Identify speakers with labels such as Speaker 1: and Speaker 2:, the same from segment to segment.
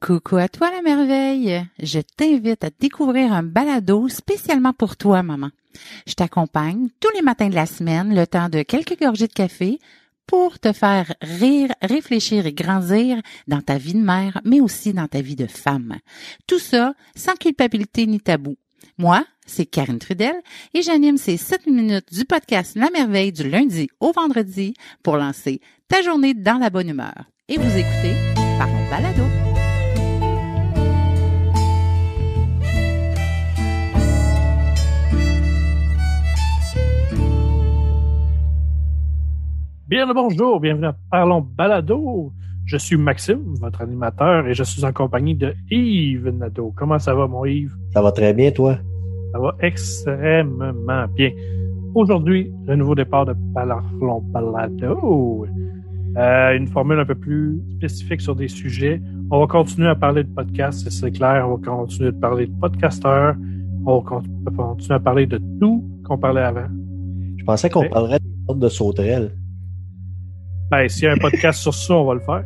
Speaker 1: Coucou à toi la merveille. Je t'invite à découvrir un balado spécialement pour toi, maman. Je t'accompagne tous les matins de la semaine, le temps de quelques gorgées de café, pour te faire rire, réfléchir et grandir dans ta vie de mère, mais aussi dans ta vie de femme. Tout ça sans culpabilité ni tabou. Moi, c'est Karine Trudel et j'anime ces 7 minutes du podcast La Merveille du lundi au vendredi pour lancer ta journée dans la bonne humeur. Et vous écoutez par balado.
Speaker 2: Bien le bonjour, bienvenue à Parlons Balado. Je suis Maxime, votre animateur, et je suis en compagnie de Yves Nadeau. Comment ça va, mon Yves?
Speaker 3: Ça va très bien, toi?
Speaker 2: Ça va extrêmement bien. Aujourd'hui, le nouveau départ de Parlons Balado. Euh, une formule un peu plus spécifique sur des sujets. On va continuer à parler de podcasts, c'est clair. On va continuer de parler de podcasteurs. On va continuer à parler de tout qu'on parlait avant.
Speaker 3: Je pensais qu'on parlerait des sortes de sauterelles.
Speaker 2: Ben, s'il y a un podcast sur ça, on va le faire.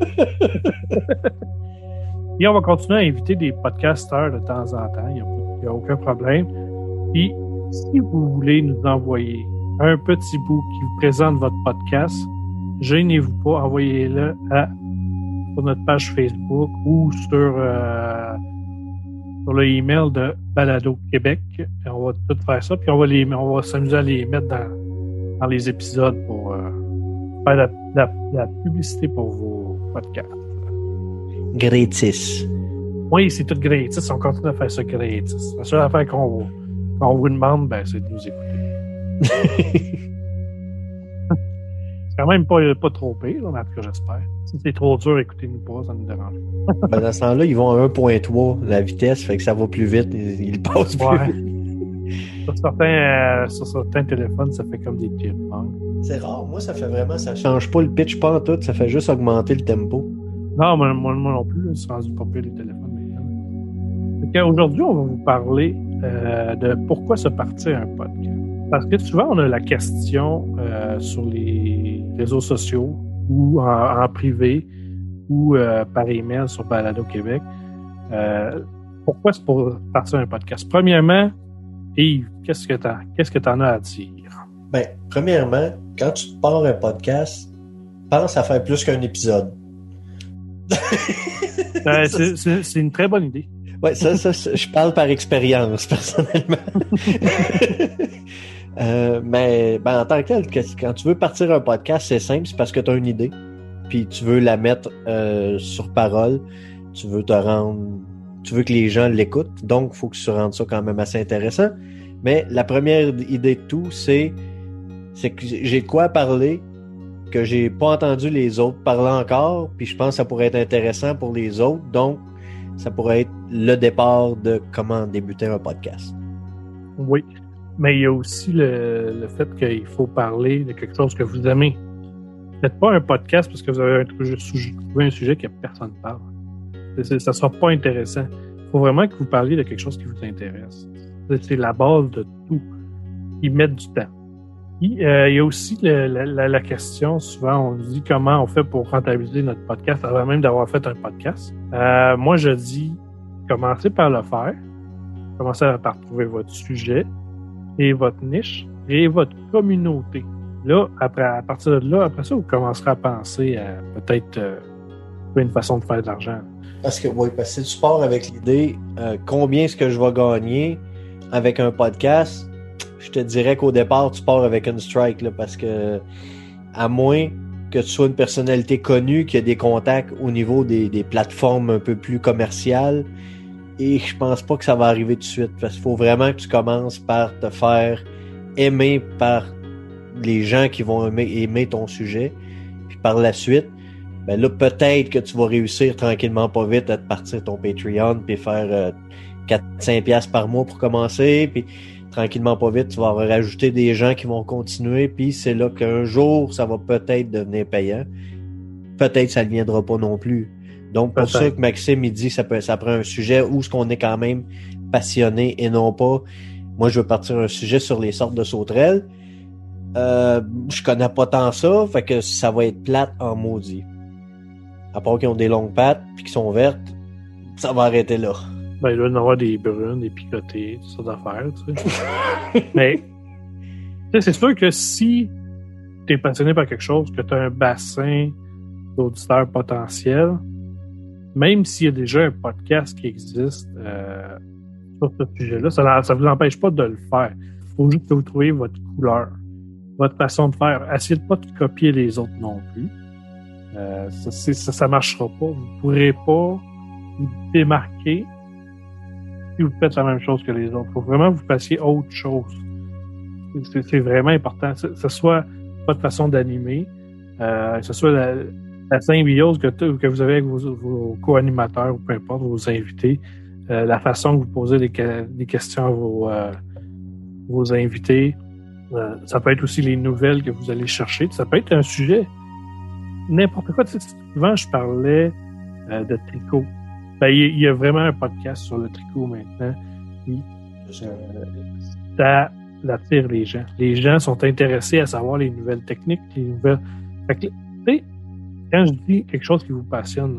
Speaker 2: Et on va continuer à inviter des podcasteurs de temps en temps. Il n'y a, aucun problème. Puis, si vous voulez nous envoyer un petit bout qui vous présente votre podcast, gênez-vous pas, envoyez-le à sur notre page Facebook ou sur, euh, sur le email de Balado Québec. on va tout faire ça, puis on va les, on va s'amuser à les mettre dans, dans les épisodes pour euh, faire la, publicité pour vos podcasts.
Speaker 3: Gratis.
Speaker 2: Oui, c'est tout gratis. On continue à faire ça gratis. La seule affaire qu'on vous demande, ben, c'est de nous écouter. c'est quand même pas, pas trop pire, en tout cas, j'espère. Si c'est trop dur, écoutez-nous pas, ça nous dérange.
Speaker 3: ben, dans ce temps-là, ils vont à 1.3 la vitesse, fait que ça va plus vite, ils, passent plus vite.
Speaker 2: Sur certains, euh, sur certains téléphones, ça fait comme des chipmunks.
Speaker 3: C'est rare. Moi, ça fait vraiment, ça change pas le pitch pas en tout, ça fait juste augmenter le tempo.
Speaker 2: Non, moi, moi, non plus, c'est rendu pas pire les téléphones maintenant. Aujourd'hui, on va vous parler euh, de pourquoi se partir un podcast. Parce que souvent, on a la question euh, sur les réseaux sociaux ou en, privé ou euh, par email sur Balado Québec. pourquoi c'est pour partir un podcast? Premièrement, Yves, qu'est-ce que tu qu'est-ce que en as à dire?
Speaker 3: Ben, premièrement, quand tu pars un podcast, pense à faire plus qu'un épisode.
Speaker 2: C'est une très bonne idée.
Speaker 3: Ouais, ça, ça, je parle par expérience, personnellement. Euh, mais ben, en tant que tel, quand tu veux partir un podcast, c'est simple, c'est parce que tu as une idée, puis tu veux la mettre euh, sur parole, tu veux te rendre, tu veux que les gens l'écoutent, donc il faut que tu rendes ça quand même assez intéressant. Mais la première idée de tout, c'est que j'ai de quoi parler que j'ai pas entendu les autres parler encore, puis je pense que ça pourrait être intéressant pour les autres. Donc, ça pourrait être le départ de comment débuter un podcast.
Speaker 2: Oui, mais il y a aussi le, fait qu'il faut parler de quelque chose que vous aimez. Faites pas un podcast parce que vous avez un, sujet, un sujet que personne parle. Ça ne sera pas intéressant. Il faut vraiment que vous parliez de quelque chose qui vous intéresse. C'est la base de tout. Ils mettent du temps. Euh, il y a aussi la, question, souvent on nous dit comment on fait pour rentabiliser notre podcast avant même d'avoir fait un podcast. Euh, moi, je dis, commencez par le faire. Commencez par trouver votre sujet et votre niche et votre communauté. Là, après, à partir de là, après ça, vous commencerez à penser à peut-être euh, une façon de faire de l'argent.
Speaker 3: Parce que oui, parce que pars avec l'idée combien est-ce que je vais gagner avec un podcast, je te dirais qu'au départ, tu pars avec un strike, là, parce que à moins que tu sois une personnalité connue, qui a des contacts au niveau des, plateformes un peu plus commerciales, et je pense pas que ça va arriver tout de suite, parce qu'il faut vraiment que tu commences par te faire aimer par les gens qui vont aimer, ton sujet, puis par la suite, ben là, peut-être que tu vas réussir tranquillement pas vite à te partir ton Patreon, puis faire euh, 4-5 piastres par mois pour commencer, puis tranquillement pas vite, tu vas rajouter des gens qui vont continuer, puis c'est là qu'un jour, ça va peut-être devenir payant. Peut-être ça ne viendra pas non plus. Donc, pour ça que Maxime, il dit ça, peut, ça prend un sujet où ce qu'on est quand même passionné et non pas, moi, je veux partir un sujet sur les sortes de sauterelles. Euh, je connais pas tant ça, fait que ça va être plate en maudit. À part qu'ils ont des longues pattes puis qu'ils sont vertes, Ça va arrêter là.
Speaker 2: Ben, il doit y avoir des brunes, des picotés, tout ça d'affaires, tu sais. Mais, c'est sûr que si t'es passionné par quelque chose, que t'as un bassin d'auditeurs potentiels, même s'il y a déjà un podcast qui existe euh, sur ce sujet-là, ça ne vous empêche pas de le faire. Il faut juste que vous trouviez votre couleur, votre façon de faire. Essayez de pas de copier les autres non plus. Euh, ça, ça, marchera pas. Vous pourrez pas vous démarquer si vous faites la même chose que les autres. Il faut vraiment que vous fassiez autre chose. C'est- vraiment important. Que ce soit votre façon d'animer, euh, que ce soit la, la symbiose que, vous avez avec vos, co-animateurs ou peu importe, vos invités, euh, la façon que vous posez des, que- des questions à vos, invités. Ça peut être aussi les nouvelles que vous allez chercher. Ça peut être un sujet, n'importe quoi. Tu sais, souvent, je parlais euh, de tricot. Ben, il y a- vraiment un podcast sur le tricot maintenant. Ça attire les gens. Les gens sont intéressés à savoir les nouvelles techniques, les nouvelles. Fait que, tu sais, quand je dis quelque chose qui vous passionne,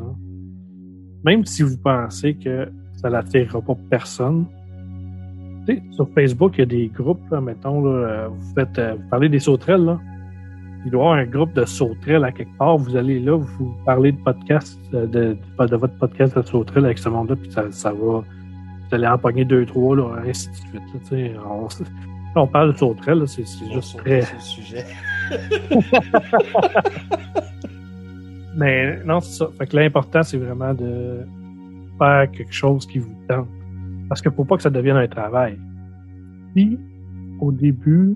Speaker 2: même si vous pensez que ça n'attirera pas personne, tu sais, sur Facebook, il y a des groupes, mettons, là, euh, vous faites, euh, vous parlez des sauterelles, là. Il doit y avoir un groupe de sauterelles à quelque part. Vous allez là, vous parlez de podcast, euh, de, de, de votre podcast de sauterelles avec ce monde-là, puis ça, ça va, vous allez en pogner deux, trois, là, ainsi de suite. là, on, on parle de sauterelles, c'est juste très.
Speaker 3: C'est le sujet.
Speaker 2: Mais non, c'est ça. Fait que l'important, c'est vraiment de faire quelque chose qui vous tente. Parce que faut pas que ça devienne un travail. Si, au début,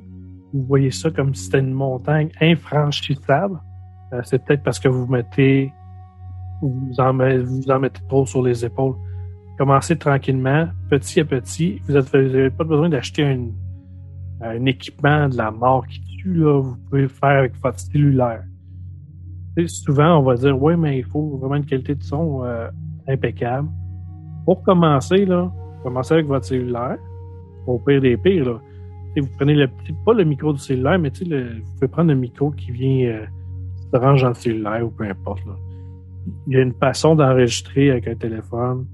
Speaker 2: vous voyez ça comme si c'était une montagne infranchissable, euh, c'est peut-être parce que vous mettez, vous en, mettez trop sur les épaules. Commencez tranquillement, petit à petit. Vous n'avez pas besoin d'acheter un, un équipement de la mort qui tue, là. Vous pouvez le faire avec votre cellulaire. Souvent, on va dire, oui, mais il faut vraiment une qualité de son euh, impeccable. Pour commencer, là, commencez avec votre cellulaire. Au pire des pires, là. Vous prenez pas le micro du cellulaire, mais vous pouvez prendre le micro qui vient, euh, se range dans le cellulaire ou peu importe. Il y a une façon d'enregistrer avec un téléphone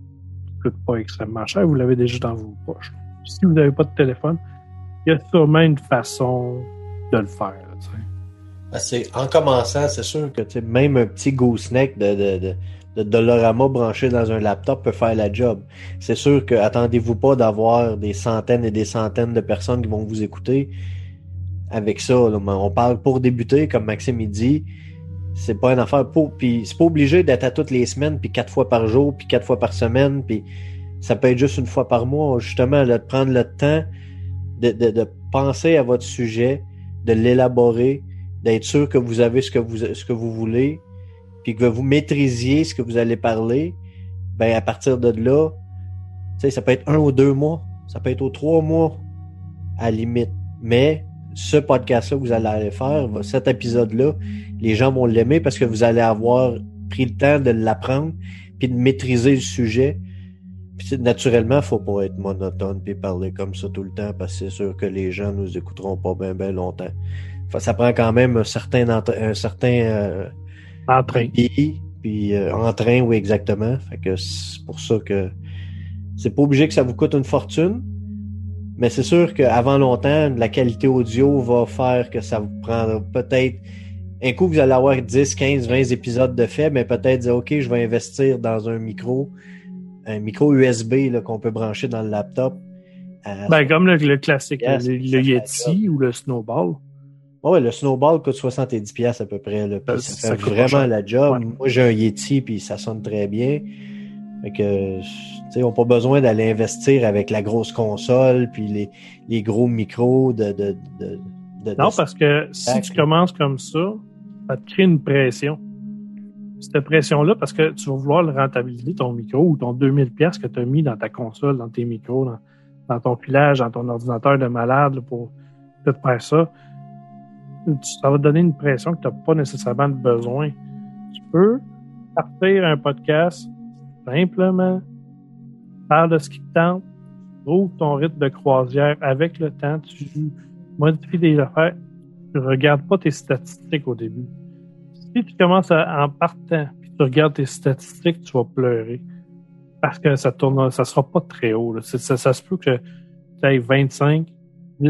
Speaker 2: qui coûte pas extrêmement cher. Vous l'avez déjà dans vos poches. Si vous n'avez pas de téléphone, il y a sûrement une façon de le faire.
Speaker 3: Ben, en commençant, c'est sûr que même un petit gooseneck de, de, de Dolorama branché dans un laptop peut faire la job. C'est sûr que attendez-vous pas d'avoir des centaines et des centaines de personnes qui vont vous écouter avec ça. on parle pour débuter, comme Maxime il dit. C'est pas une affaire pour. Puis c'est pas obligé d'être à toutes les semaines, puis quatre fois par jour, puis quatre fois par semaine, puis ça peut être juste une fois par mois. Justement, de prendre le temps de, penser à votre sujet, de l'élaborer, d'être sûr que vous avez ce que vous voulez, puis que vous maîtrisiez ce que vous allez parler, ben à partir de là, ça peut être un ou deux mois, ça peut être aux trois mois à la limite. Mais ce podcast-là que vous allez faire, cet épisode-là, les gens vont l'aimer parce que vous allez avoir pris le temps de l'apprendre puis de maîtriser le sujet. Puis naturellement, faut pas être monotone puis parler comme ça tout le temps parce que c'est sûr que les gens nous écouteront pas bien bien longtemps. Ça prend quand même un certain un certain euh,
Speaker 2: En train.
Speaker 3: puis, puis euh, en train, oui, exactement. Fait que c'est pour ça que c'est pas obligé que ça vous coûte une fortune. Mais c'est sûr qu'avant longtemps, la qualité audio va faire que ça vous prendra peut-être un coup, vous allez avoir 10, 15, 20 épisodes de fait, mais peut-être dire, OK, je vais investir dans un micro, un micro USB qu'on peut brancher dans le laptop. Euh,
Speaker 2: Ben, comme le, le classique,
Speaker 3: Yes,
Speaker 2: le, Yeti ou le Snowball.
Speaker 3: Ouais, le snowball coûte 70 pièces à peu près. Là,
Speaker 2: Euh,
Speaker 3: ça,
Speaker 2: ça
Speaker 3: fait vraiment
Speaker 2: cher.
Speaker 3: la job.
Speaker 2: Ouais.
Speaker 3: Moi, j'ai un Yeti puis ça sonne très bien. Fait que, tu sais, on n'a pas besoin d'aller investir avec la grosse console puis les, les gros micros de, de, de, de-
Speaker 2: Non, parce que si tu commences comme ça, ça te crée une pression. Cette pression-là, parce que tu vas vouloir le rentabiliser, ton micro ou ton 2000 pièces que tu as mis dans ta console, dans tes micros, dans, dans ton filage, dans ton ordinateur de malade là, pour tout faire ça. Ça va donner une pression que tu n'as pas nécessairement de besoin. Tu peux partir un podcast simplement, parle de ce qui te tente, trouve ton rythme de croisière avec le temps, tu modifies des affaires, tu regardes pas tes statistiques au début. Si tu commences à, en partant, puis tu regardes tes statistiques, tu vas pleurer. Parce que ça tourne, ça sera pas très haut. Ça, ça, se peut que tu aies 25,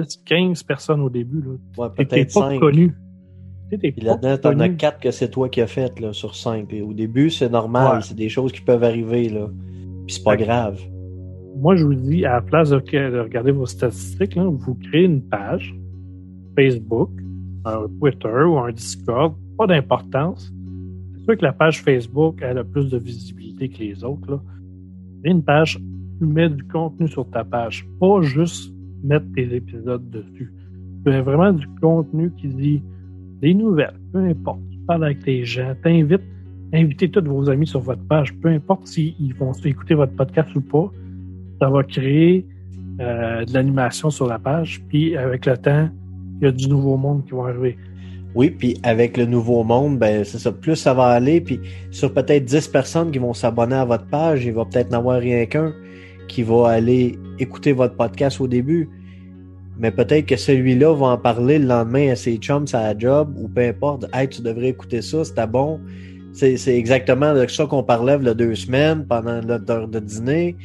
Speaker 2: 10, 15 personnes au début. Là.
Speaker 3: Ouais, peut-être
Speaker 2: pas
Speaker 3: 5.
Speaker 2: connu.
Speaker 3: Puis là-dedans, t'en as
Speaker 2: connu.
Speaker 3: 4 que c'est toi qui as fait là, sur 5. Au début, c'est normal.
Speaker 2: Ouais.
Speaker 3: C'est des choses qui peuvent arriver. Là. Puis c'est pas grave.
Speaker 2: Moi, je vous dis, à la place de, de regarder vos statistiques, là, vous créez une page Facebook, un Twitter ou un Discord, pas d'importance. C'est sûr que la page Facebook, elle a plus de visibilité que les autres. Là. Une page, tu mets du contenu sur ta page, pas juste mettre tes épisodes dessus. Tu mets vraiment du contenu qui dit des nouvelles, peu importe. Tu parles avec les gens, t'invites, invitez tous vos amis sur votre page, peu importe s'ils vont écouter votre podcast ou pas ça va créer euh, de l'animation sur la page. Puis avec le temps, il y a du nouveau monde qui va arriver.
Speaker 3: Oui, puis avec le nouveau monde, ben c'est ça. Plus ça va aller, puis sur peut-être 10 personnes qui vont s'abonner à votre page, il va peut-être n'avoir rien qu'un qui va aller écouter votre podcast au début. Mais peut-être que celui-là va en parler le lendemain à ses chums à la job ou peu importe. Hey, tu devrais écouter ça, c'était bon. C'est exactement de ça qu'on parlait il deux semaines pendant notre heure de dîner.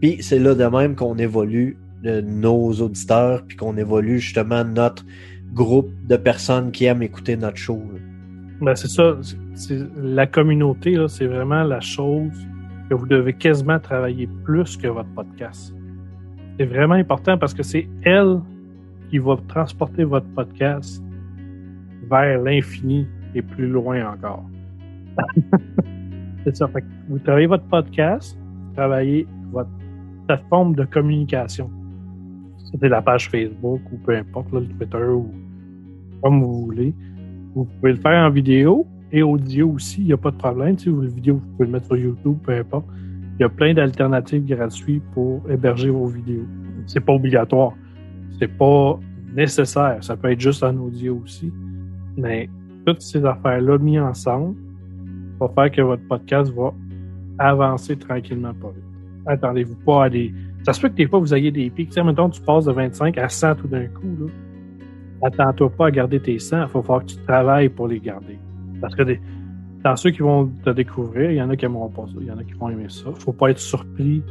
Speaker 3: Puis c'est là de même qu'on évolue de nos auditeurs, puis qu'on évolue justement notre groupe de personnes qui aiment écouter notre show.
Speaker 2: Ben, c'est ça. la communauté, c'est vraiment la chose que vous devez quasiment travailler plus que votre podcast. C'est vraiment important parce que c'est elle qui va transporter votre podcast vers l'infini et plus loin encore. c'est ça. Fait que vous travaillez votre podcast, vous travaillez votre plateforme de communication. C'était la page Facebook ou peu importe, là, le Twitter ou comme vous voulez. Vous pouvez le faire en vidéo et audio aussi, il n'y a pas de problème. Si vous voulez vidéo, vous pouvez le mettre sur YouTube, peu importe. Il y a plein d'alternatives gratuites pour héberger vos vidéos. C'est pas obligatoire. C'est pas nécessaire. Ça peut être juste en audio aussi. Mais toutes ces affaires-là mises ensemble va faire que votre podcast va avancer tranquillement pas vite. Attendez-vous pas à des. Ça se peut que des fois vous ayez des pics. Tu mettons, tu passes de 25 à 100 tout d'un coup. Attends-toi pas à garder tes 100. Il faut falloir que tu travailles pour les garder. Parce que dans ceux qui vont te découvrir, il y en a qui aimeront pas ça. Il y en a qui vont aimer ça. faut pas être surpris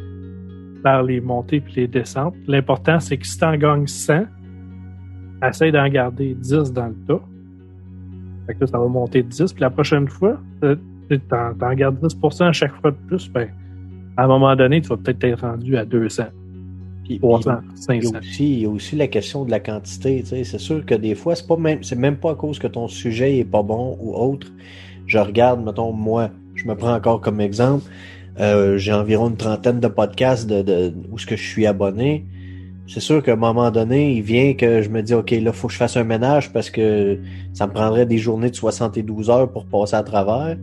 Speaker 2: par les montées puis les descentes. L'important, c'est que si tu en gagnes 100, essaye d'en garder 10 dans le tas. Fait que ça va monter de 10. Puis la prochaine fois, euh, tu t'en, t'en gardes 10% à chaque fois de plus. Ben, à un moment donné, tu vas peut-être être rendu à 200,
Speaker 3: Puis,
Speaker 2: 300,
Speaker 3: puis, il, y
Speaker 2: 500.
Speaker 3: a aussi, il y a aussi la question de la quantité. tu sais. C'est sûr que des fois, c'est pas même, c'est même pas à cause que ton sujet est pas bon ou autre. Je regarde, mettons, moi, je me prends encore comme exemple. Euh, j'ai environ une trentaine de podcasts de, de où ce que je suis abonné. C'est sûr qu'à un moment donné, il vient que je me dis, OK, là, faut que je fasse un ménage parce que ça me prendrait des journées de 72 heures pour passer à travers.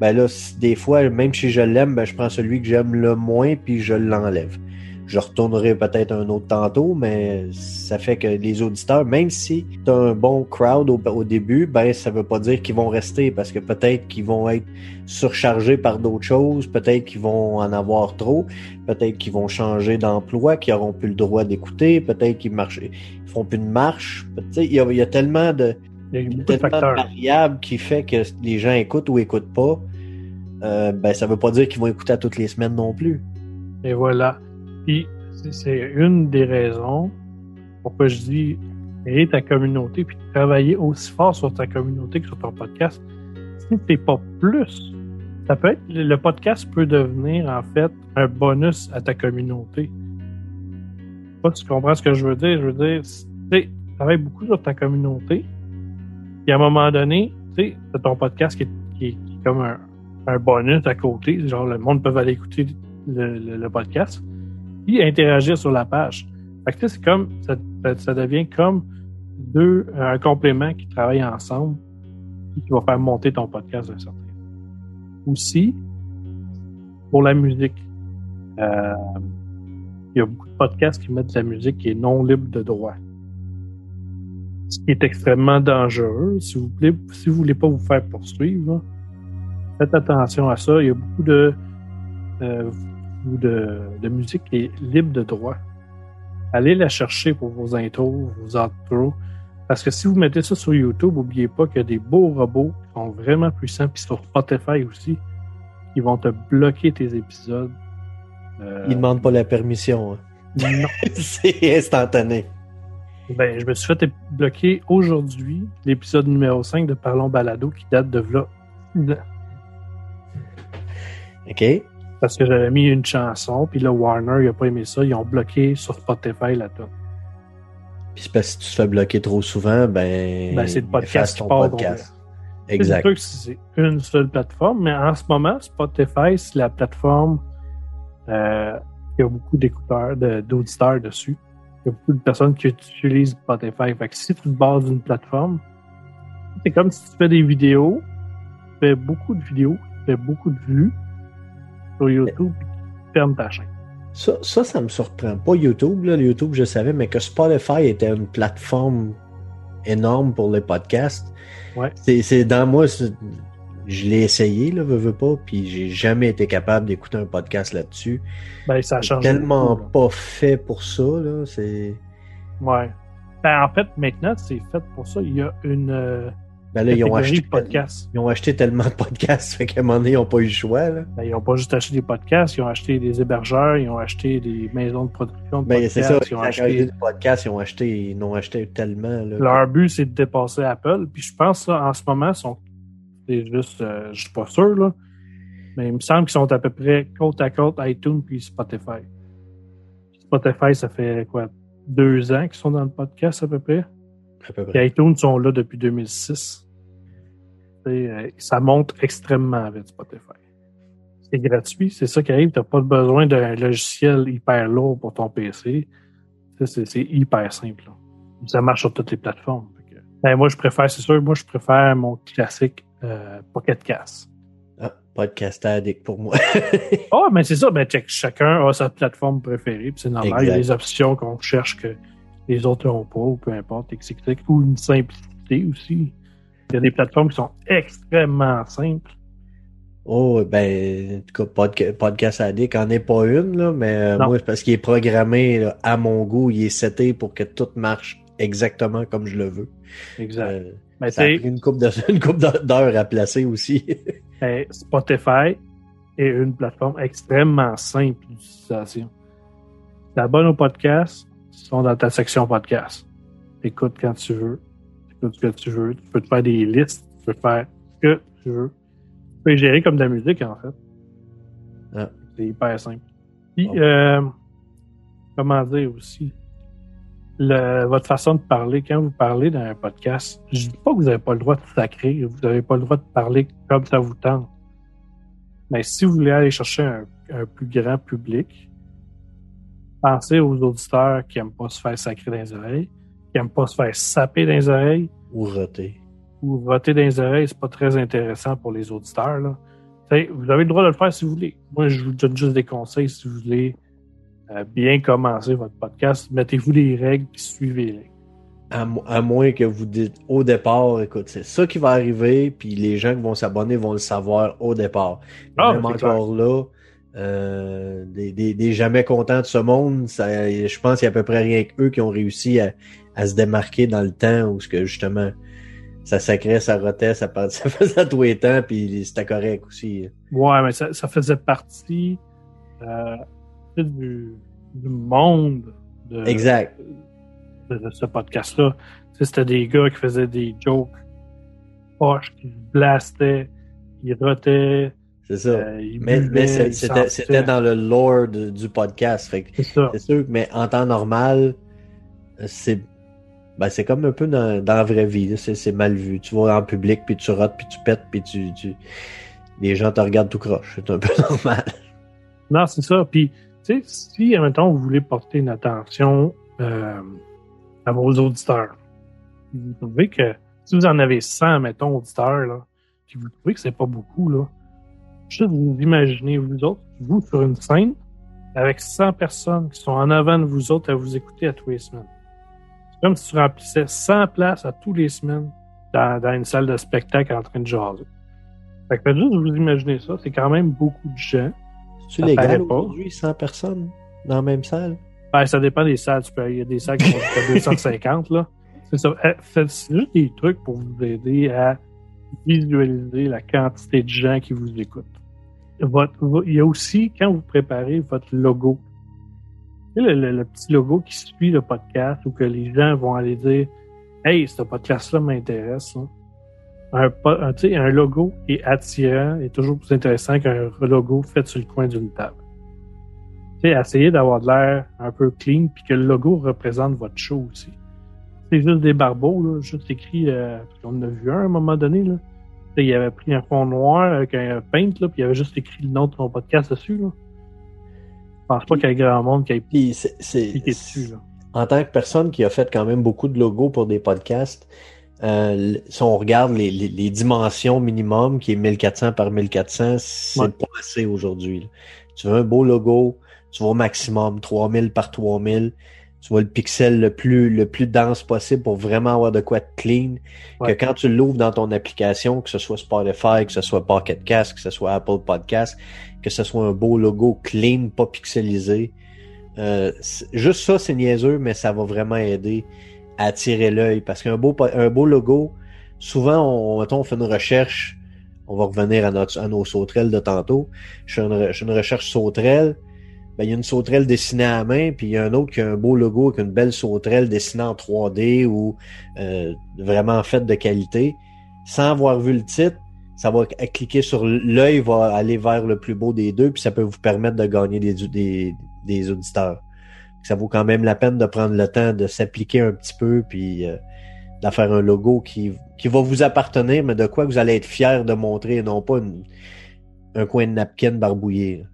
Speaker 3: Ben là, des fois, même si je l'aime, ben je prends celui que j'aime le moins puis je l'enlève. Je retournerai peut-être un autre tantôt, mais ça fait que les auditeurs, même si tu as un bon crowd au, au début, ben ça veut pas dire qu'ils vont rester parce que peut-être qu'ils vont être surchargés par d'autres choses, peut-être qu'ils vont en avoir trop, peut-être qu'ils vont changer d'emploi, qu'ils auront plus le droit d'écouter, peut-être qu'ils marchent, ils feront plus de marche. Tu sais, Il y, a, il y a tellement de,
Speaker 2: Il y a beaucoup de
Speaker 3: tellement de
Speaker 2: facteurs.
Speaker 3: variables qui fait que les gens écoutent ou écoutent pas. Euh, ben ça veut pas dire qu'ils vont écouter à toutes les semaines non plus.
Speaker 2: Et voilà. Puis, c'est- une des raisons pourquoi je dis créer ta communauté puis travailler aussi fort sur ta communauté que sur ton podcast. Si t'es pas plus, ça peut être, le podcast peut devenir en fait un bonus à ta communauté. Pas tu comprends ce que je veux dire? Je veux dire, tu sais, travaille beaucoup sur ta communauté. Puis à un moment donné, tu sais, c'est ton podcast qui est, qui comme un, un bonus à côté. Genre, le monde peut aller écouter le- le podcast puis interagir sur la page. Fait c'est comme, ça, devient comme deux, un complément qui travaillent ensemble puis qui va faire monter ton podcast d'un certain. Aussi, pour la musique, euh, il y a beaucoup de podcasts qui mettent de la musique qui est non libre de droit. Ce qui est extrêmement dangereux. Si vous voulez, si vous voulez pas vous faire poursuivre, faites attention à ça. Il y a beaucoup de, euh, ou de, de musique qui est libre de droit. Allez la chercher pour vos intros, vos outros. Parce que si vous mettez ça sur YouTube, n'oubliez pas qu'il y a des beaux robots qui sont vraiment puissants, puis sur Spotify aussi, ils vont te bloquer tes épisodes. Euh,
Speaker 3: Ils demandent pas la permission. hein.
Speaker 2: non.
Speaker 3: c'est instantané.
Speaker 2: Ben, je me suis fait bloquer aujourd'hui l'épisode numéro 5 de Parlons Balado qui date de là.
Speaker 3: OK?
Speaker 2: Parce que j'avais mis une chanson, puis là, Warner, il a pas aimé ça. Ils ont bloqué sur Spotify la tune.
Speaker 3: Puis c'est parce que si tu te fais bloquer trop souvent, ben.
Speaker 2: Ben, c'est le podcast qui part,
Speaker 3: podcast.
Speaker 2: C'est
Speaker 3: Exact.
Speaker 2: c'est une seule plateforme, mais en ce moment, Spotify, c'est la plateforme euh, qui a beaucoup d'écouteurs, de- d'auditeurs dessus. Il y a beaucoup de personnes qui utilisent Spotify. Fait que si tu te bases d'une plateforme, c'est comme si tu fais des vidéos, tu fais beaucoup de vidéos, tu fais beaucoup de vues sur YouTube, puis tu fermes ta chaîne.
Speaker 3: Ça, ça, ça me surprend. Pas YouTube, là. Le YouTube, je savais, mais que Spotify était une plateforme énorme pour les podcasts.
Speaker 2: Ouais.
Speaker 3: C'est, dans moi, je l'ai essayé, là, veux, veux pas, puis j'ai jamais été capable d'écouter un podcast là-dessus.
Speaker 2: Ben, ça
Speaker 3: C'est
Speaker 2: change.
Speaker 3: tellement pas fait pour ça, là. C'est.
Speaker 2: Ouais. Ben, en fait, maintenant, c'est fait pour ça. Il y a une euh,
Speaker 3: Ben là, ils ont acheté,
Speaker 2: podcasts.
Speaker 3: ils ont acheté tellement de podcasts, fait qu'à un moment donné, ils n'ont pas eu le choix, là.
Speaker 2: Ben, ils n'ont pas juste acheté des podcasts, ils ont acheté des hébergeurs, ils ont acheté des maisons de production de
Speaker 3: Ben,
Speaker 2: podcasts,
Speaker 3: c'est ça,
Speaker 2: ils ont acheté...
Speaker 3: ont podcasts, ils ont acheté, ils ont acheté tellement, là.
Speaker 2: Leur but, c'est de dépasser Apple. Puis je pense ça, en ce moment, sont... c'est juste, euh, je suis pas sûr, là. Mais il me semble qu'ils sont à peu près côte à côte iTunes puis Spotify. Spotify, ça fait quoi? Deux ans qu'ils sont dans le podcast à peu près?
Speaker 3: À peu près.
Speaker 2: Puis iTunes sont là depuis 2006. Et, euh, ça monte extrêmement vite, Spotify. C'est gratuit, c'est ça qui arrive. Tu n'as pas besoin d'un logiciel hyper lourd pour ton PC. C'est hyper simple. là. Ça marche sur toutes les plateformes. Que- Ben, moi, je préfère, c'est sûr, moi, je préfère mon classique euh, Pocket Cast.
Speaker 3: Ah, podcast addict pour moi.
Speaker 2: Ah, mais c'est ça, ben, check, chacun a sa plateforme préférée, c'est normal. Il y a des options qu'on cherche que les autres n'ont pas, ou peu importe, etc. Ou une simplicité aussi. Il y a des plateformes qui sont extrêmement simples.
Speaker 3: Oh, ben, en tout cas, podca- Podcast Addict en est pas une, là, mais euh,
Speaker 2: Non.
Speaker 3: moi, c'est parce qu'il est programmé là, à mon goût, il est seté pour que tout marche exactement comme je le veux.
Speaker 2: Exact.
Speaker 3: Euh,
Speaker 2: mais
Speaker 3: ça a pris une coupe d'heures à placer aussi.
Speaker 2: sais, Spotify est une plateforme extrêmement simple d'utilisation. T'abonnes au podcast, sont dans ta section podcast. Écoute quand tu veux, écoute ce que tu veux. Tu peux te faire des listes, tu peux faire ce que tu veux. Tu peux les gérer comme de la musique, en fait.
Speaker 3: Ah.
Speaker 2: C'est hyper simple. Puis,
Speaker 3: Bon.
Speaker 2: euh, comment dire aussi, le- votre façon de parler, quand vous parlez dans un podcast, je dis pas que vous n'avez pas le droit de sacrer, vous n'avez pas le droit de parler comme ça vous tente. Mais si vous voulez aller chercher un, un plus grand public, pensez aux auditeurs qui aiment pas se faire sacrer dans les oreilles, qui aiment pas se faire saper dans les oreilles,
Speaker 3: Ou roté.
Speaker 2: ou voter dans les oreilles, c'est pas très intéressant pour les auditeurs. Là. Vous avez le droit de le faire si vous voulez. Moi, je vous donne juste des conseils si vous voulez euh, bien commencer votre podcast. Mettez-vous des règles et suivez-les.
Speaker 3: À, mo- à moins que vous dites au départ, écoute, c'est ça qui va arriver, puis les gens qui vont s'abonner vont le savoir au départ.
Speaker 2: Ah,
Speaker 3: Même encore là, euh, des, des, des jamais contents de ce monde, ça, je pense qu'il y a à peu près rien qu'eux qui ont réussi à, à se démarquer dans le temps où ce que justement ça sacrait, ça rotait, ça, part- ça faisait à tous les temps, puis c'était correct aussi.
Speaker 2: Ouais, mais ça, ça faisait partie euh, du, du monde de,
Speaker 3: Exact.
Speaker 2: de, de ce podcast-là. C'était des gars qui faisaient des jokes poches, qui blastaient, qui rotaient,
Speaker 3: C'est ça.
Speaker 2: euh,
Speaker 3: mais c'était dans le lore de- du podcast.
Speaker 2: C'est ça.
Speaker 3: C'est sûr, mais en temps normal, c'est ben, c'est comme un peu dans, dans la vraie vie. c'est mal vu. Tu vas en public, puis tu rotes, puis tu pètes, puis tu, tu... les gens te regardent tout croche. C'est un peu normal.
Speaker 2: Non, c'est ça. Puis, tu sais, si, admettons, vous voulez porter une attention euh, à vos auditeurs, vous trouvez que si vous en avez 100, mettons, auditeurs, là, puis vous trouvez que c'est pas beaucoup, là, juste vous imaginez, vous autres, vous sur une scène, avec 100 personnes qui sont en avant de vous autres à vous écouter à tous les semaines. C'est comme si tu remplissais 100 places à tous les semaines dans, dans une salle de spectacle en train de jaser. Fait que juste vous imaginer ça, c'est quand même beaucoup de gens.
Speaker 3: C'est légal aujourd'hui, 100 personnes dans la même salle?
Speaker 2: Ben, ça dépend des salles. Tu peux- Il y a des salles qui jusqu'à 250, là. C'est ça. Eh, Faites c'est juste des trucs pour vous aider à visualiser la quantité de gens qui vous écoutent. Il y a aussi, quand vous préparez votre logo, le, petit logo qui suit le podcast ou que les gens vont aller dire Hey, ce podcast-là m'intéresse. hein. Un, logo est attirant est toujours plus intéressant qu'un logo fait sur le coin d'une table. Essayez d'avoir de l'air un peu clean puis que le logo représente votre show aussi. C'est juste des barbeaux, là, juste écrit, euh, on en a vu un à un moment donné, là. Il avait pris un fond noir avec un paint, là, puis il avait juste écrit le nom de ton podcast dessus, là. Je pense pas qu'il y ait grand monde qui ait
Speaker 3: Puis c'est- c'est-
Speaker 2: dessus, là.
Speaker 3: en tant que personne qui a fait quand même beaucoup de logos pour des podcasts, euh, si on regarde les, les- les dimensions minimum, qui est 1400 par 1400, c'est
Speaker 2: Ouais.
Speaker 3: pas assez aujourd'hui. là. Tu veux un beau logo, tu vas au maximum 3000 par 3000. Tu vois le pixel le plus, le plus dense possible pour vraiment avoir de quoi de clean.
Speaker 2: Ouais.
Speaker 3: Que quand tu l'ouvres dans ton application, que ce soit Spotify, que ce soit Pocket Cast, que ce soit Apple Podcast, que ce soit un beau logo clean, pas pixelisé. Euh, juste ça, c'est niaiseux, mais ça va vraiment aider à attirer l'œil. Parce qu'un beau, un beau logo, souvent, on, mettons, on fait une recherche. On va revenir à, notre, à nos sauterelles de tantôt. Je fais une, je fais une recherche sauterelle. Ben, il y a une sauterelle dessinée à main, puis il y a un autre qui a un beau logo avec une belle sauterelle dessinée en 3D ou euh, vraiment faite de qualité. Sans avoir vu le titre, ça va cliquer sur l'œil, va aller vers le plus beau des deux, puis ça peut vous permettre de gagner des, des, auditeurs. Ça vaut quand même la peine de prendre le temps de s'appliquer un petit peu, puis euh, faire un logo qui, qui va vous appartenir, mais de quoi vous allez être fier de montrer, et non pas un coin de napkin barbouillé.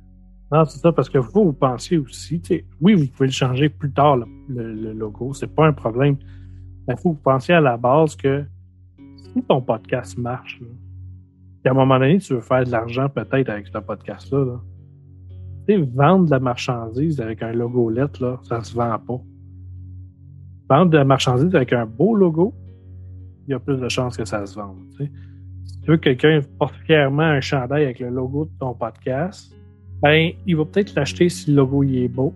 Speaker 2: Non, c'est ça, parce que vous, vous pensiez aussi, oui, vous pouvez le changer plus tard, le, logo, c'est pas un problème. Mais il faut que vous pensiez à la base que si ton podcast marche, là, à un moment donné, tu veux faire de l'argent peut-être avec ce podcast-là, là, vendre de la marchandise avec un logo lettre, là, ça se vend pas. Vendre de la marchandise avec un beau logo, il y a plus de chances que ça se vende. Si tu veux que quelqu'un porte fièrement un chandail avec le logo de ton podcast, ben, il va peut-être l'acheter si le logo il est beau.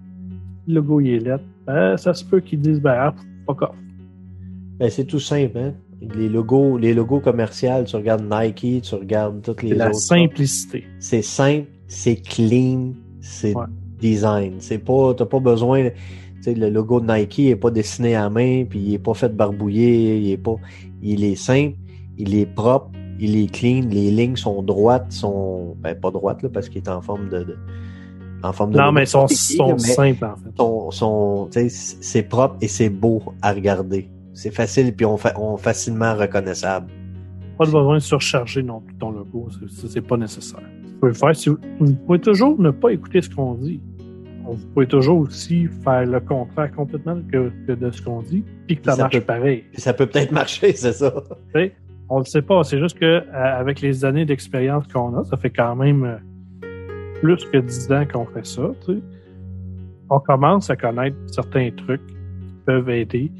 Speaker 2: Si le logo il est lettre, ben, ça se peut qu'ils disent, ben, ah, fuck off.
Speaker 3: Ben, c'est tout simple, hein? Les logos, les logos commerciaux, tu regardes Nike, tu regardes toutes les
Speaker 2: C'est la
Speaker 3: autres.
Speaker 2: simplicité.
Speaker 3: C'est simple, c'est clean, c'est
Speaker 2: Ouais.
Speaker 3: design. C'est pas, t'as pas besoin, tu sais, le logo de Nike est pas dessiné à main, puis il est pas fait barbouiller, il est pas, il est simple, il est propre, il est clean, les lignes sont droites, sont, ben, pas droites, là, parce qu'il est en forme de, de- en forme de
Speaker 2: Non, mais ils sont, simples, en fait.
Speaker 3: sont, c'est propre et c'est beau à regarder. C'est facile, puis on, fa- on facilement reconnaissable.
Speaker 2: Pas besoin de surcharger non plus ton logo. C'est- pas nécessaire. Vous pouvez faire si vous, vous pouvez toujours ne pas écouter ce qu'on dit. Vous pouvez toujours aussi faire le contraire complètement que, que de ce qu'on dit, puis que ça,
Speaker 3: Ça
Speaker 2: marche
Speaker 3: peut-
Speaker 2: pareil.
Speaker 3: Ça peut peut-être marcher, c'est ça.
Speaker 2: On le sait pas. C'est juste que euh, avec les années d'expérience qu'on a, ça fait quand même euh, plus que 10 ans qu'on fait ça. On commence à connaître certains trucs qui peuvent aider.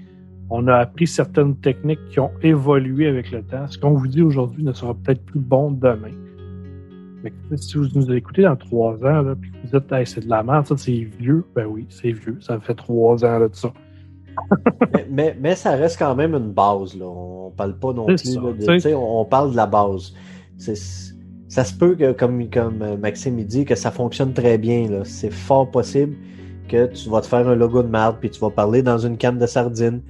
Speaker 2: On a appris certaines techniques qui ont évolué avec le temps. Ce qu'on vous dit aujourd'hui ne sera peut-être plus bon demain. Mais si vous nous écoutez dans trois ans, là, que vous dites hey, c'est de la merde, ça c'est vieux, ben oui, c'est vieux. Ça fait trois ans là, de ça.
Speaker 3: Mais, mais, mais ça reste quand même une base. Là. On parle pas non plus. là, de-
Speaker 2: tu
Speaker 3: tu on, parle de la base. Ça se peut que, comme, comme euh, Maxime dit, que ça fonctionne très bien. C'est fort possible que tu vas te faire un logo de merde, puis tu vas parler dans une canne de sardines,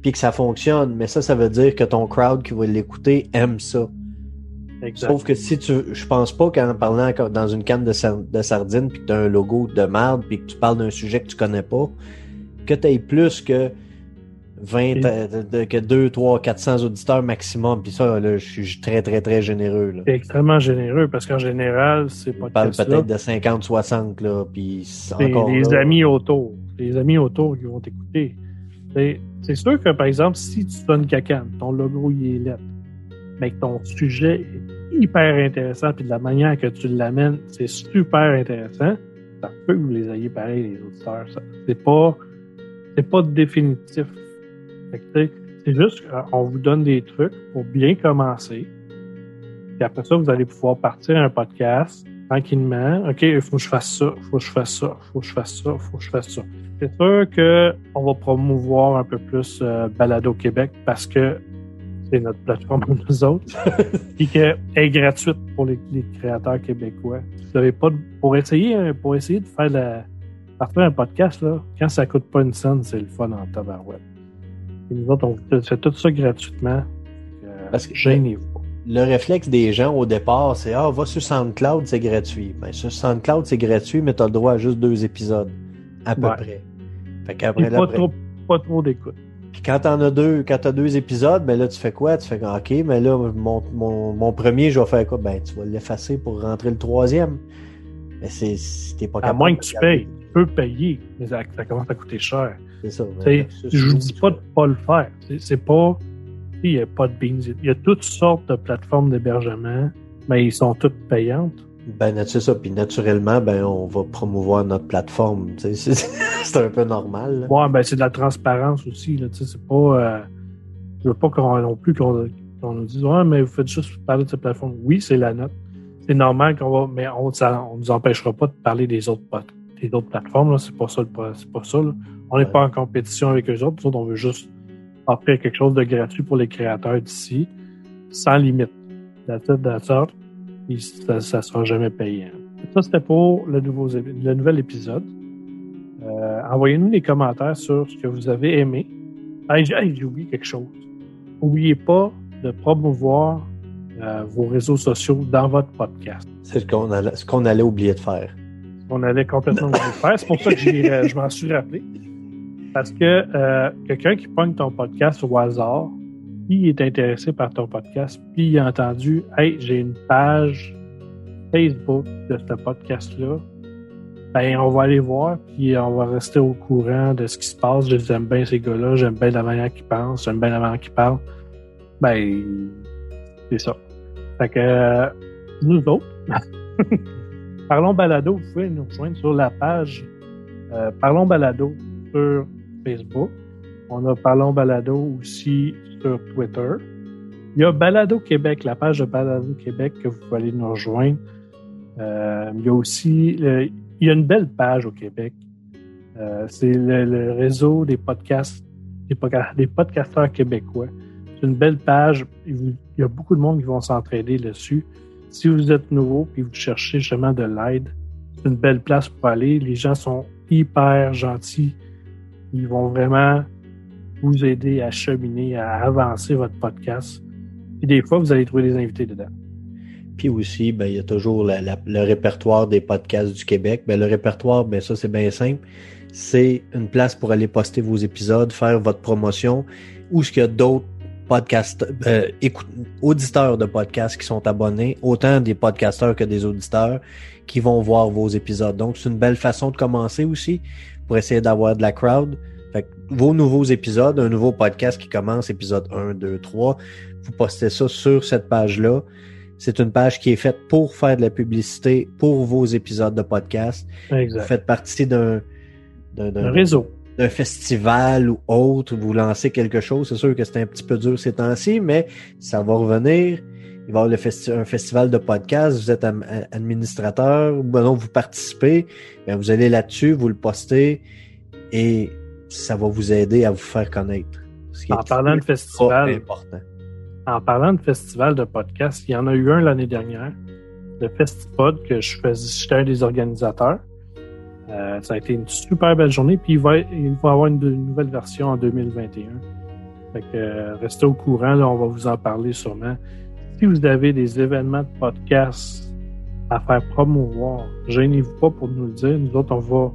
Speaker 3: puis que ça fonctionne. Mais ça, ça veut dire que ton crowd qui va l'écouter aime ça.
Speaker 2: Exact.
Speaker 3: Sauf que si tu, je pense pas qu'en parlant dans une canne de, sar- de sardines puis que t'as un logo de merde puis que tu parles d'un sujet que tu connais pas, que t'aies plus que 20, euh, que 2, 3, 400 auditeurs maximum. Puis ça, là, je suis très, très, très généreux, là.
Speaker 2: C'est extrêmement généreux parce qu'en général, c'est pas
Speaker 3: parle peut-être de 50, 60, là. Puis encore
Speaker 2: les
Speaker 3: là.
Speaker 2: amis autour. Les amis autour qui vont t'écouter. C'est sûr que, par exemple, si tu donnes cacane, ton logo il est lettre, mais que ton sujet est hyper intéressant, puis de la manière que tu l'amènes, c'est super intéressant, ça peut que vous les ayez pareil, les auditeurs. Ça- C'est pas, c'est pas définitif. C'est juste qu'on vous donne des trucs pour bien commencer. Puis après ça, vous allez pouvoir partir un podcast tranquillement. OK, il faut que je fasse ça, il faut que je fasse ça, il faut que je fasse ça, il faut que je fasse ça. C'est sûr qu'on va promouvoir un peu plus euh, Balado Québec parce que c'est notre plateforme pour nous autres, puis qu'elle est gratuite pour les, créateurs québécois. Vous avez pas pour essayer pour essayer de faire la faire un podcast là, quand ça coûte pas une scène, c'est le fun en tabarouette. Et nous autres, on fait tout ça gratuitement. Euh,
Speaker 3: Parce que-
Speaker 2: gênez-vous.
Speaker 3: Le réflexe des gens au départ, c'est Ah, va sur SoundCloud, c'est gratuit. Ben, sur SoundCloud, c'est gratuit, mais tu as le droit à juste deux épisodes. À peu
Speaker 2: Ouais.
Speaker 3: près. Fait qu'après,
Speaker 2: pas trop pas trop d'écoute.
Speaker 3: Puis quand t'en as deux, quand t'as deux épisodes, ben là, tu fais quoi? Tu fais OK, mais là, mon, mon, mon premier, je vais faire quoi? Ben, tu vas l'effacer pour rentrer le troisième. Mais c'est, si t'es pas
Speaker 2: À
Speaker 3: capable.
Speaker 2: moins
Speaker 3: de
Speaker 2: que tu payes. Peux payer, mais ça, ça commence à coûter cher.
Speaker 3: C'est ça.
Speaker 2: Je vous
Speaker 3: nous,
Speaker 2: dis pas de pas le faire. C'est- pas. Il n'y a pas de beans. Il y a toutes sortes de plateformes d'hébergement, mais ils sont toutes payantes.
Speaker 3: Ben, c'est ça. Puis naturellement, ben, on va promouvoir notre plateforme. C'est, un peu normal. là.
Speaker 2: Ouais, ben c'est de la transparence aussi. C'est pas. euh, je veux pas qu'on non plus qu'on nous dise Ouais, mais vous faites juste parler de cette plateforme. Oui, c'est la note. C'est normal qu'on va. Mais on ça, on nous empêchera pas de parler des autres pot- des autres plateformes. C'est pas ça c'est pas ça. là. On n'est
Speaker 3: Ouais.
Speaker 2: pas en compétition avec eux autres. Nous autres, on veut juste offrir quelque chose de gratuit pour les créateurs d'ici, sans limite. La tête de ça, ça sera jamais payant. Ça, c'était pour le, nouveau, le nouvel épisode. Euh, Envoyez-nous des commentaires sur ce que vous avez aimé. Hey, j'ai oublié quelque chose. N'oubliez pas de promouvoir euh, vos réseaux sociaux dans votre podcast.
Speaker 3: C'est ce qu'on allait, ce qu'on allait oublier de faire.
Speaker 2: On allait complètement oublier de faire. C'est pour ça que euh, je m'en suis rappelé. Parce que euh, quelqu'un qui pogne ton podcast au hasard, qui est intéressé par ton podcast, puis il a entendu Hey, j'ai une page Facebook de ce podcast-là. Ben, on va aller voir, puis on va rester au courant de ce qui se passe. Je les aime bien, ces gars-là. J'aime bien la manière qu'ils pensent. J'aime bien la manière qu'ils parlent. Ben, c'est ça. Fait que, euh, nous autres, Parlons Balado, vous pouvez nous rejoindre sur la page euh, Parlons Balado sur Facebook. On a Parlons Balado aussi sur Twitter. Il y a Balado Québec, la page de Balado Québec que vous pouvez aller nous rejoindre. Euh, il y a aussi, il y a une belle page au Québec. Euh, c'est le, réseau des podcasts, des, podca- des podcasteurs québécois. C'est une belle page. Il y a beaucoup de monde qui vont s'entraider là-dessus. Si vous êtes nouveau et vous cherchez justement de l'aide, c'est une belle place pour aller. Les gens sont hyper gentils. Ils vont vraiment vous aider à cheminer, à avancer votre podcast. Puis des fois, vous allez trouver des invités dedans.
Speaker 3: Puis aussi, ben, il y a toujours le répertoire des podcasts du Québec. Ben, le répertoire, ben, ça, c'est bien simple. C'est une place pour aller poster vos épisodes, faire votre promotion, ou ce qu'il y a d'autres podcasts, euh, écoute- auditeurs de podcasts qui sont abonnés, autant des podcasteurs que des auditeurs qui vont voir vos épisodes. Donc, c'est une belle façon de commencer aussi pour essayer d'avoir de la crowd. Fait que vos nouveaux épisodes, un nouveau podcast qui commence, épisode 1, 2, 3, vous postez ça sur cette page-là. C'est une page qui est faite pour faire de la publicité pour vos épisodes de podcast. Vous
Speaker 2: Exact.
Speaker 3: faites partie d'un d'un-
Speaker 2: Un
Speaker 3: d'un-
Speaker 2: réseau.
Speaker 3: D'un festival ou autre, vous lancez quelque chose. C'est sûr que c'est un petit peu dur ces temps-ci, mais ça va revenir. Il va y avoir le festi- un festival de podcast. Vous êtes administrateur, ben non, vous participez. Ben vous allez là-dessus, vous le postez et ça va vous aider à vous faire connaître. Ce qui
Speaker 2: En
Speaker 3: est
Speaker 2: parlant de festival,
Speaker 3: important.
Speaker 2: en parlant de festival de podcast, il y en a eu un l'année dernière, le Festipod, que je faisais, j'étais un des organisateurs. Euh, ça a été une super belle journée, puis il va, il va avoir une, nouvelle version en 2021. Fait que euh, restez au courant, là, on va vous en parler sûrement. Si vous avez des événements de podcast à faire promouvoir, gênez-vous pas pour nous le dire. Nous autres, on va,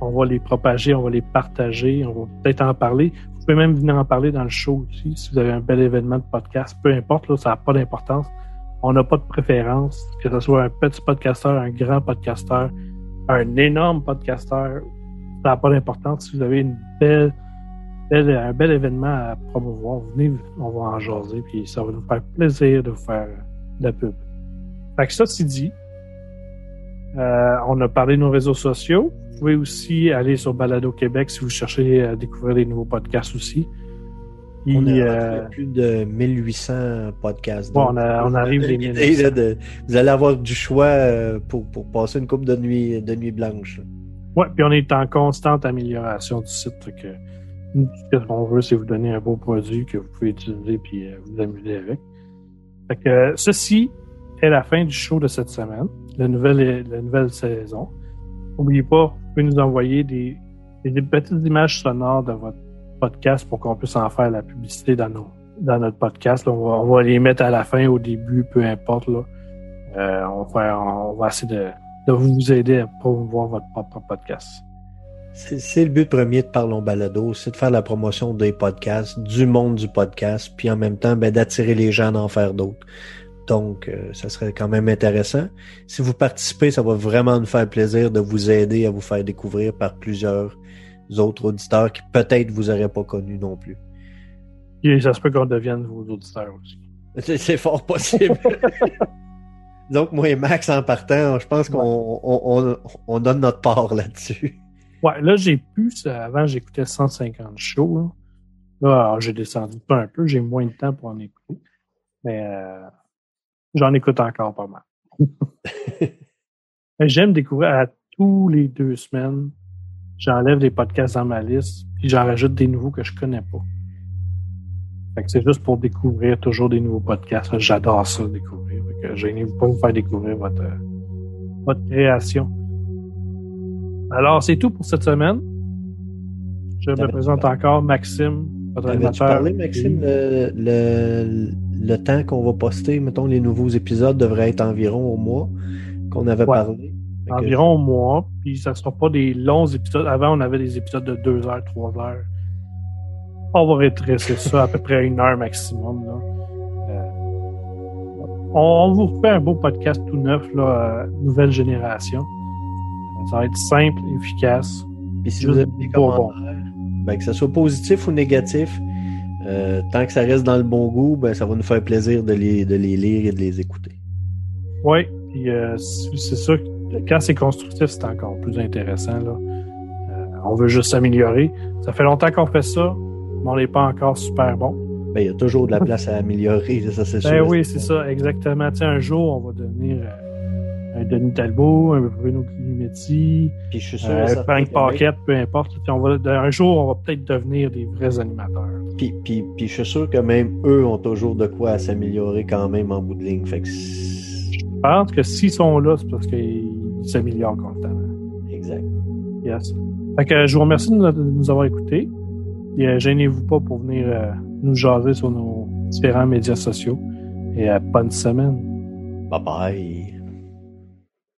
Speaker 2: on va les propager, on va les partager, on va peut-être en parler. Vous pouvez même venir en parler dans le show aussi, si vous avez un bel événement de podcast. Peu importe, là, ça n'a pas d'importance. On n'a pas de préférence, que ce soit un petit podcasteur, un grand podcasteur, un énorme podcasteur. Ça n'a pas d'importance. Si vous avez une belle, belle- un bel événement à promouvoir, venez, on va en jaser, puis ça va nous faire plaisir de vous faire de la pub. Fait que ça, c'est dit. Euh, on a parlé de nos réseaux sociaux. Vous pouvez aussi aller sur Balado Québec si vous cherchez à découvrir des nouveaux podcasts aussi. Puis,
Speaker 3: On a
Speaker 2: euh,
Speaker 3: plus de 1800 podcasts.
Speaker 2: Bon, on a- on arrive
Speaker 3: l'idée,
Speaker 2: 1800.
Speaker 3: là, de- vous allez avoir du choix euh, pour, pour passer une coupe de nuit, de nuit blanche.
Speaker 2: ouais, puis on est en constante amélioration du site. que Nous, ce qu'on veut, c'est vous donner un beau produit que vous pouvez utiliser puis euh, vous amuser avec. Fait que euh, ceci est la fin du show de cette semaine, la nouvelle, la nouvelle saison. N'oubliez pas, vous pouvez nous envoyer des, des petites images sonores de votre podcast pour qu'on puisse en faire la publicité dans, nos, dans notre podcast. On, va, on va les mettre à la fin, au début, peu importe. Là. Euh, on, va, on va essayer de, de vous aider à promouvoir votre propre podcast.
Speaker 3: C'est le but premier de Parlons Balado, c'est de faire la promotion des podcasts, du monde du podcast, puis en même temps ben, d'attirer les gens à en faire d'autres. Donc, euh, ça serait quand même intéressant. Si vous participez, ça va vraiment nous faire plaisir de vous aider à vous faire découvrir par plusieurs autres auditeurs qui peut-être vous auraient pas connus non plus.
Speaker 2: Et ça se peut qu'on devienne vos auditeurs aussi.
Speaker 3: C'est fort possible. Donc, moi et Max, en partant, je pense qu'on on, on, donne notre part là-dessus.
Speaker 2: Ouais, là, j'ai plus. Avant, j'écoutais 150 shows. Là, j'ai descendu pas un peu. J'ai moins de temps pour en écouter. Mais euh, j'en écoute encore pas mal. J'aime découvrir à tous les deux semaines. J'enlève des podcasts dans ma liste, puis j'en rajoute des nouveaux que je connais pas. Fait que c'est juste pour découvrir toujours des nouveaux podcasts. J'adore ça, découvrir. Fait que gênez-vous pas vous faire découvrir votre, votre création. Alors, c'est tout pour cette semaine. Je me présente encore, Maxime,
Speaker 3: votre animateur. parlé, Maxime, le, le, le temps qu'on va poster, mettons, les nouveaux épisodes devraient être environ au mois qu'on avait parlé?
Speaker 2: Environ au mois, puis ça sera pas des longs épisodes. Avant, on avait des épisodes de 2 heures, 3 heures. On va rétrécir ça à peu près à une heure maximum. Là. Euh, on, vous refait un beau podcast tout neuf, là, euh, nouvelle génération. Ça va être simple, efficace.
Speaker 3: Puis si vous avez des commentaires, ben, que ce soit positif ou négatif, euh, tant que ça reste dans le bon goût, ben, ça va nous faire plaisir de les, de les lire et de les écouter.
Speaker 2: Oui, puis euh, c'est sûr que quand c'est constructif, c'est encore plus intéressant. Là. Euh, on veut juste s'améliorer. Ça fait longtemps qu'on fait ça, mais on n'est pas encore super bon.
Speaker 3: Ben, il y a toujours de la place à améliorer, ça c'est
Speaker 2: ben oui, c'est ça, exactement. Un jour, on va devenir un Denis Talbot, un Bruno Climetti,
Speaker 3: puis je suis sûr,
Speaker 2: un Frank Pocket, peu importe. On va, un jour, on va peut-être devenir des vrais animateurs.
Speaker 3: Puis, puis, puis, je suis sûr que même eux ont toujours de quoi s'améliorer quand même en bout de ligne. Fait que je
Speaker 2: pense que s'ils sont là, c'est parce qu'ils s'améliorent constamment.
Speaker 3: Exact.
Speaker 2: Yes. Fait que je vous remercie de nous avoir écoutés. Et euh, gênez-vous pas pour venir euh, nous jaser sur nos différents médias sociaux. Et euh, bonne semaine.
Speaker 3: Bye bye.